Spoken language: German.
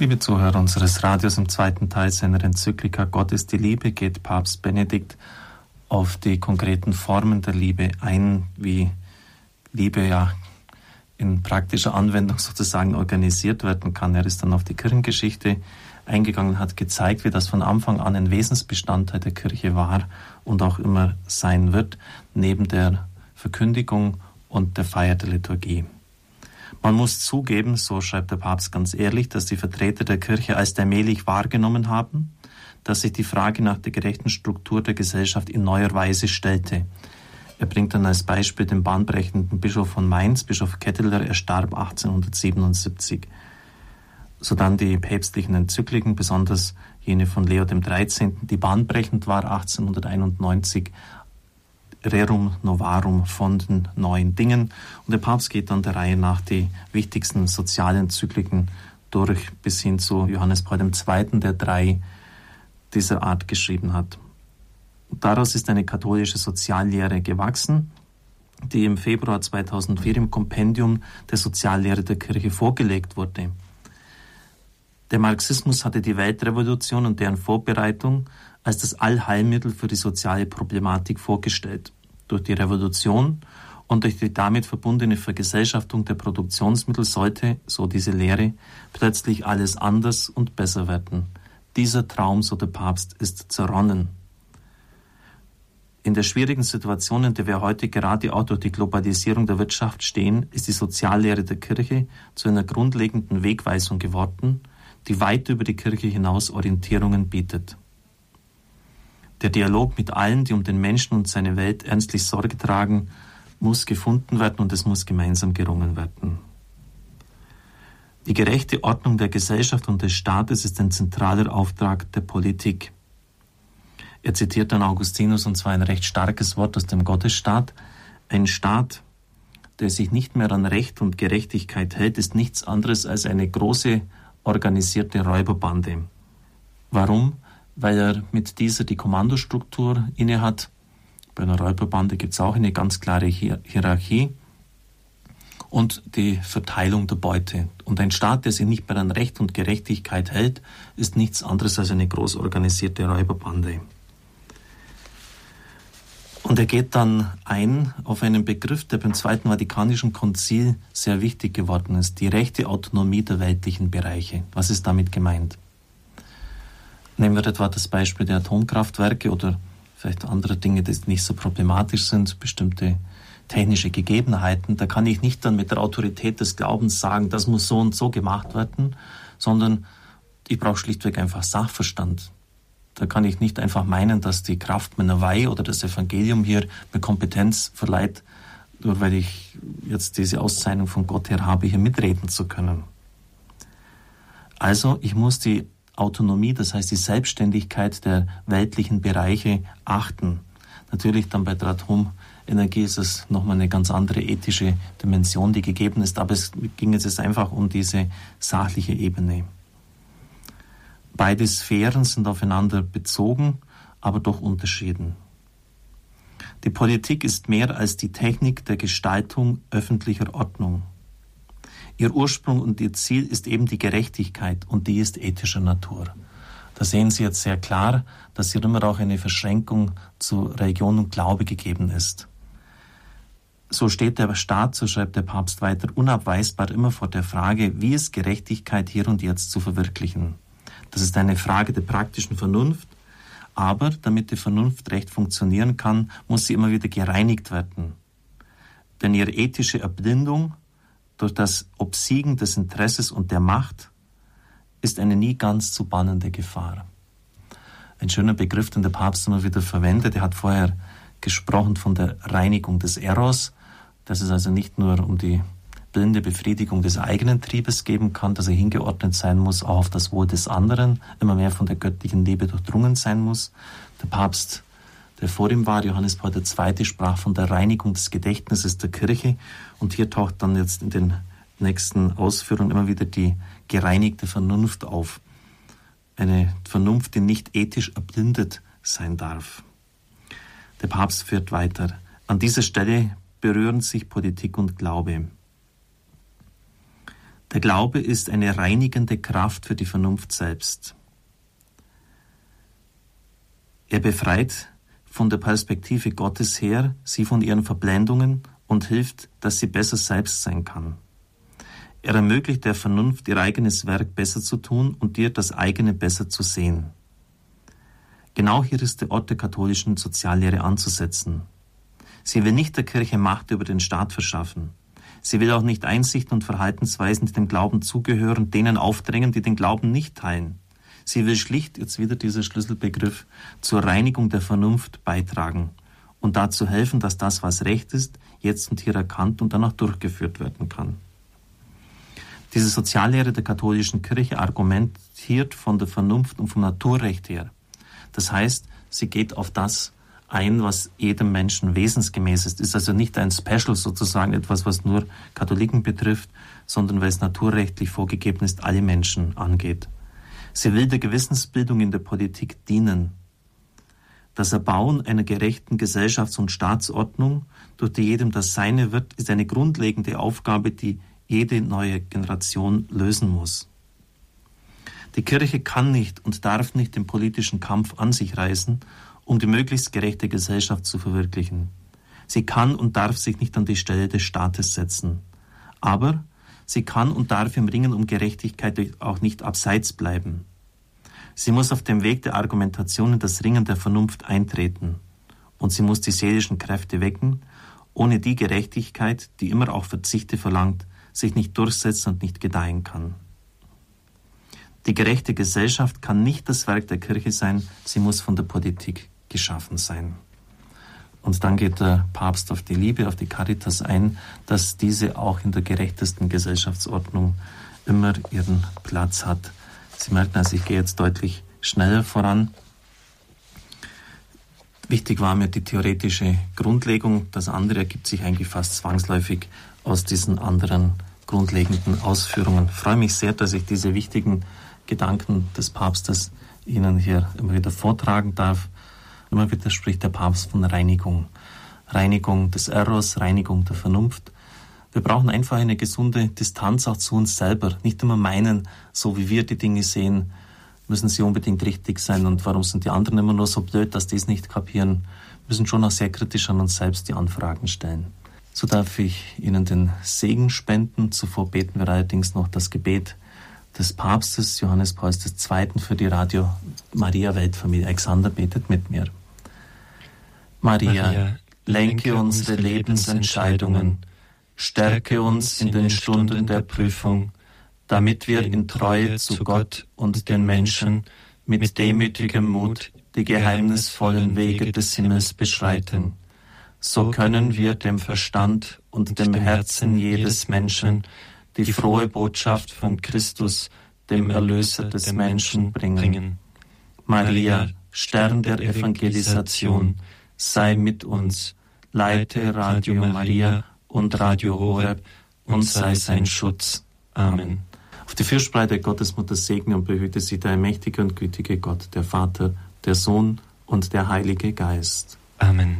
Liebe Zuhörer unseres Radios, im zweiten Teil seiner Enzyklika Gott ist die Liebe geht Papst Benedikt auf die konkreten Formen der Liebe ein, wie Liebe ja in praktischer Anwendung sozusagen organisiert werden kann. Er ist dann auf die Kirchengeschichte eingegangen, hat gezeigt, wie das von Anfang an ein Wesensbestandteil der Kirche war und auch immer sein wird, neben der Verkündigung und der Feier der Liturgie. Man muss zugeben, so schreibt der Papst ganz ehrlich, dass die Vertreter der Kirche als allmählich wahrgenommen haben, dass sich die Frage nach der gerechten Struktur der Gesellschaft in neuer Weise stellte. Er bringt dann als Beispiel den bahnbrechenden Bischof von Mainz, Bischof Ketteler, er starb 1877. So dann die päpstlichen Enzykliken, besonders jene von Leo XIII., die bahnbrechend war 1891, Rerum Novarum von den neuen Dingen. Und der Papst geht dann der Reihe nach die wichtigsten sozialen Zykliken durch bis hin zu Johannes Paul II., der drei dieser Art geschrieben hat. Daraus ist eine katholische Soziallehre gewachsen, die im Februar 2004 im Kompendium der Soziallehre der Kirche vorgelegt wurde. Der Marxismus hatte die Weltrevolution und deren Vorbereitung als das Allheilmittel für die soziale Problematik vorgestellt. Durch die Revolution und durch die damit verbundene Vergesellschaftung der Produktionsmittel sollte, so diese Lehre, plötzlich alles anders und besser werden. Dieser Traum, so der Papst, ist zerronnen. In der schwierigen Situation, in der wir heute gerade auch durch die Globalisierung der Wirtschaft stehen, ist die Soziallehre der Kirche zu einer grundlegenden Wegweisung geworden, die weit über die Kirche hinaus Orientierungen bietet. Der Dialog mit allen, die um den Menschen und seine Welt ernstlich Sorge tragen, muss gefunden werden und es muss gemeinsam gerungen werden. Die gerechte Ordnung der Gesellschaft und des Staates ist ein zentraler Auftrag der Politik. Er zitiert dann Augustinus und zwar ein recht starkes Wort aus dem Gottesstaat. Ein Staat, der sich nicht mehr an Recht und Gerechtigkeit hält, ist nichts anderes als eine große organisierte Räuberbande. Warum? Weil er mit dieser die Kommandostruktur innehat. Bei einer Räuberbande gibt es auch eine ganz klare Hierarchie und die Verteilung der Beute. Und ein Staat, der sich nicht mehr an Recht und Gerechtigkeit hält, ist nichts anderes als eine groß organisierte Räuberbande. Und er geht dann ein auf einen Begriff, der beim Zweiten Vatikanischen Konzil sehr wichtig geworden ist, die rechte Autonomie der weltlichen Bereiche. Was ist damit gemeint? Nehmen wir etwa das Beispiel der Atomkraftwerke oder vielleicht andere Dinge, die nicht so problematisch sind, bestimmte technische Gegebenheiten. Da kann ich nicht dann mit der Autorität des Glaubens sagen, das muss so und so gemacht werden, sondern ich brauche schlichtweg einfach Sachverstand. Da kann ich nicht einfach meinen, dass die Kraft meiner Weihe oder das Evangelium hier mir Kompetenz verleiht, nur weil ich jetzt diese Auszeichnung von Gott her habe, hier mitreden zu können. Also ich muss die Autonomie, das heißt die Selbstständigkeit der weltlichen Bereiche achten. Natürlich dann bei der Atomenergie ist es nochmal eine ganz andere ethische Dimension, die gegeben ist, aber es ging jetzt einfach um diese sachliche Ebene. Beide Sphären sind aufeinander bezogen, aber doch unterschieden. Die Politik ist mehr als die Technik der Gestaltung öffentlicher Ordnung. Ihr Ursprung und ihr Ziel ist eben die Gerechtigkeit und die ist ethischer Natur. Da sehen Sie jetzt sehr klar, dass hier immer auch eine Verschränkung zu Religion und Glaube gegeben ist. So steht der Staat, so schreibt der Papst weiter, unabweisbar immer vor der Frage, wie ist Gerechtigkeit hier und jetzt zu verwirklichen. Das ist eine Frage der praktischen Vernunft, aber damit die Vernunft recht funktionieren kann, muss sie immer wieder gereinigt werden. Denn ihre ethische Erblindung durch das Obsiegen des Interesses und der Macht ist eine nie ganz zu bannende Gefahr. Ein schöner Begriff, den der Papst immer wieder verwendet. Er hat vorher gesprochen von der Reinigung des Eros, dass es also nicht nur um die blinde Befriedigung des eigenen Triebes geben kann, dass er hingeordnet sein muss, auch auf das Wohl des anderen, immer mehr von der göttlichen Liebe durchdrungen sein muss. Der Papst der vor ihm war, Johannes Paul II., sprach von der Reinigung des Gedächtnisses der Kirche. Und hier taucht dann jetzt in den nächsten Ausführungen immer wieder die gereinigte Vernunft auf. Eine Vernunft, die nicht ethisch erblindet sein darf. Der Papst führt weiter. An dieser Stelle berühren sich Politik und Glaube. Der Glaube ist eine reinigende Kraft für die Vernunft selbst. Er befreit von der Perspektive Gottes her sie von ihren Verblendungen und hilft, dass sie besser selbst sein kann. Er ermöglicht der Vernunft, ihr eigenes Werk besser zu tun und dir das eigene besser zu sehen. Genau hier ist der Ort der katholischen Soziallehre anzusetzen. Sie will nicht der Kirche Macht über den Staat verschaffen. Sie will auch nicht Einsichten und Verhaltensweisen, die dem Glauben zugehören, denen aufdrängen, die den Glauben nicht teilen. Sie will schlicht, jetzt wieder dieser Schlüsselbegriff, zur Reinigung der Vernunft beitragen und dazu helfen, dass das, was recht ist, jetzt und hier erkannt und dann auch durchgeführt werden kann. Diese Soziallehre der katholischen Kirche argumentiert von der Vernunft und vom Naturrecht her. Das heißt, sie geht auf das ein, was jedem Menschen wesensgemäß ist. Ist also nicht ein Special sozusagen, etwas, was nur Katholiken betrifft, sondern weil es naturrechtlich vorgegeben ist, alle Menschen angeht. Sie will der Gewissensbildung in der Politik dienen. Das Erbauen einer gerechten Gesellschafts- und Staatsordnung, durch die jedem das Seine wird, ist eine grundlegende Aufgabe, die jede neue Generation lösen muss. Die Kirche kann nicht und darf nicht den politischen Kampf an sich reißen, um die möglichst gerechte Gesellschaft zu verwirklichen. Sie kann und darf sich nicht an die Stelle des Staates setzen. Aber sie kann und darf im Ringen um Gerechtigkeit auch nicht abseits bleiben. Sie muss auf dem Weg der Argumentation in das Ringen der Vernunft eintreten. Und sie muss die seelischen Kräfte wecken, ohne die Gerechtigkeit, die immer auch Verzichte verlangt, sich nicht durchsetzen und nicht gedeihen kann. Die gerechte Gesellschaft kann nicht das Werk der Kirche sein, sie muss von der Politik geschaffen sein. Und dann geht der Papst auf die Liebe, auf die Caritas ein, dass diese auch in der gerechtesten Gesellschaftsordnung immer ihren Platz hat. Sie merken also, ich gehe jetzt deutlich schneller voran. Wichtig war mir die theoretische Grundlegung. Das andere ergibt sich eigentlich fast zwangsläufig aus diesen anderen grundlegenden Ausführungen. Ich freue mich sehr, dass ich diese wichtigen Gedanken des Papstes Ihnen hier immer wieder vortragen darf. Immer wieder spricht der Papst von Reinigung. Reinigung des Errors, Reinigung der Vernunft. Wir brauchen einfach eine gesunde Distanz auch zu uns selber. Nicht immer meinen, so wie wir die Dinge sehen, müssen sie unbedingt richtig sein und warum sind die anderen immer nur so blöd, dass die es nicht kapieren. Wir müssen schon auch sehr kritisch an uns selbst die Anfragen stellen. So darf ich Ihnen den Segen spenden. Zuvor beten wir allerdings noch das Gebet des Papstes Johannes Pauls II. für die Radio Maria Weltfamilie. Alexander betet mit mir. Maria, Maria lenke unsere Lebensentscheidungen, stärke uns in den Stunden der Prüfung, damit wir in Treue zu Gott und den Menschen mit demütigem Mut die geheimnisvollen Wege des Himmels beschreiten. So können wir dem Verstand und dem Herzen jedes Menschen die frohe Botschaft von Christus, dem Erlöser des Menschen, bringen. Maria, Stern der Evangelisation, sei mit uns, leite Radio Maria und Radio Horeb und sei sein Schutz. Amen. Auf die Fürsprache Gottesmutter segne und behüte sie der mächtige und gütige Gott, der Vater, der Sohn und der Heilige Geist. Amen.